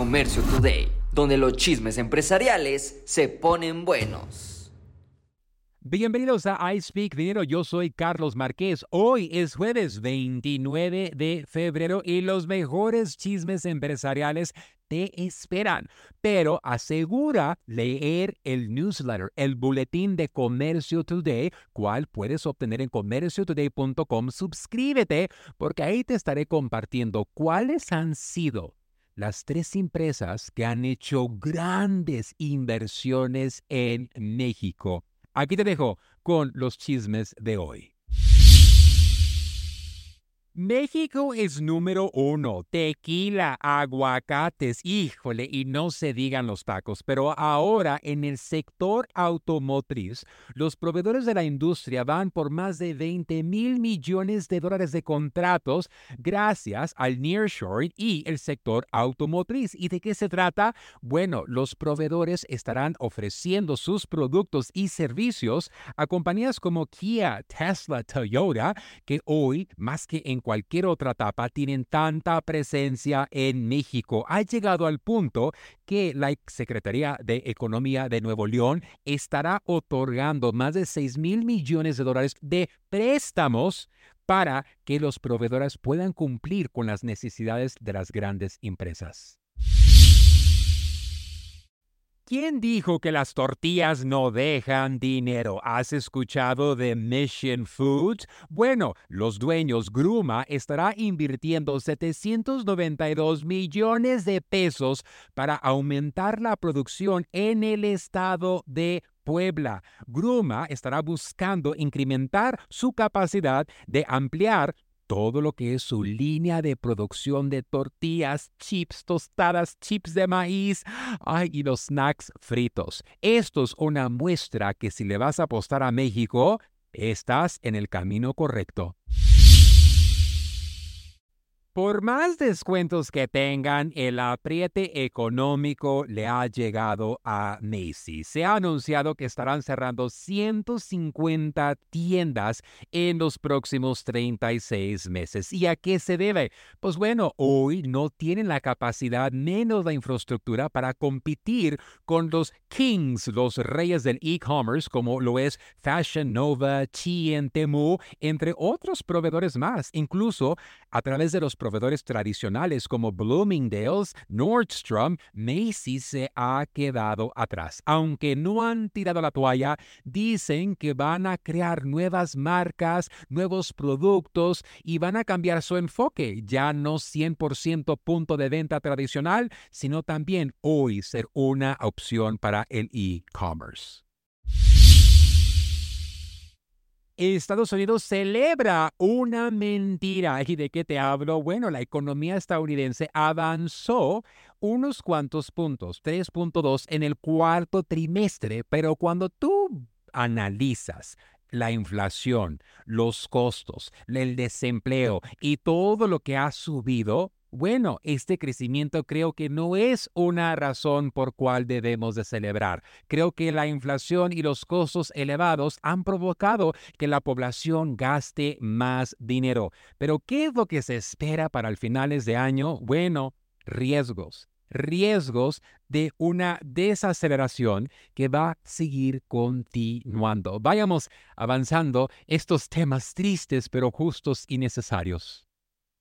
Comercio Today, donde los chismes empresariales se ponen buenos. Bienvenidos a I Speak Dinero, yo soy Carlos Márquez. Hoy es jueves 29 de febrero y los mejores chismes empresariales te esperan. Pero asegura leer el newsletter, el boletín de Comercio Today, cual puedes obtener en comerciotoday.com. Suscríbete porque ahí te estaré compartiendo cuáles han sido las tres empresas que han hecho grandes inversiones en México. Aquí te dejo con los chismes de hoy. México es número uno. Tequila, aguacates, híjole, y no se digan los tacos. Pero ahora en el sector automotriz, los proveedores de la industria van por más de 20 mil millones de dólares de contratos gracias al nearshoring y el sector automotriz. ¿Y de qué se trata? Bueno, los proveedores estarán ofreciendo sus productos y servicios a compañías como Kia, Tesla, Toyota, que hoy, más que en cualquier otra etapa tienen tanta presencia en México. Ha llegado al punto que la Secretaría de Economía de Nuevo León estará otorgando más de 6 mil millones de dólares de préstamos para que los proveedores puedan cumplir con las necesidades de las grandes empresas. ¿Quién dijo que las tortillas no dejan dinero? ¿Has escuchado de Mission Foods? Bueno, los dueños Gruma estará invirtiendo 792 millones de pesos para aumentar la producción en el estado de Puebla. Gruma estará buscando incrementar su capacidad de ampliar todo lo que es su línea de producción de tortillas, chips, tostadas, chips de maíz ay, y los snacks fritos. Esto es una muestra que si le vas a apostar a México, estás en el camino correcto. Por más descuentos que tengan, el apriete económico le ha llegado a Macy's. Se ha anunciado que estarán cerrando 150 tiendas en los próximos 36 meses. ¿Y a qué se debe? Pues bueno, hoy no tienen la capacidad menos la infraestructura para competir con los kings, los reyes del e-commerce, como lo es Fashion Nova, Chien, Temu, entre otros proveedores más. Incluso a través de los proveedores tradicionales como Bloomingdale's, Nordstrom, Macy's se ha quedado atrás. Aunque no han tirado la toalla, dicen que van a crear nuevas marcas, nuevos productos y van a cambiar su enfoque. Ya no 100% punto de venta tradicional, sino también hoy ser una opción para el e-commerce. Estados Unidos celebra una mentira. ¿Y de qué te hablo? Bueno, la economía estadounidense avanzó unos cuantos puntos, 3.2 en el cuarto trimestre, pero cuando tú analizas la inflación, los costos, el desempleo y todo lo que ha subido, bueno, este crecimiento creo que no es una razón por cual debemos de celebrar. Creo que la inflación y los costos elevados han provocado que la población gaste más dinero. Pero ¿qué es lo que se espera para el finales de año? Bueno, riesgos riesgos de una desaceleración que va a seguir continuando. Vayamos avanzando estos temas tristes pero justos y necesarios.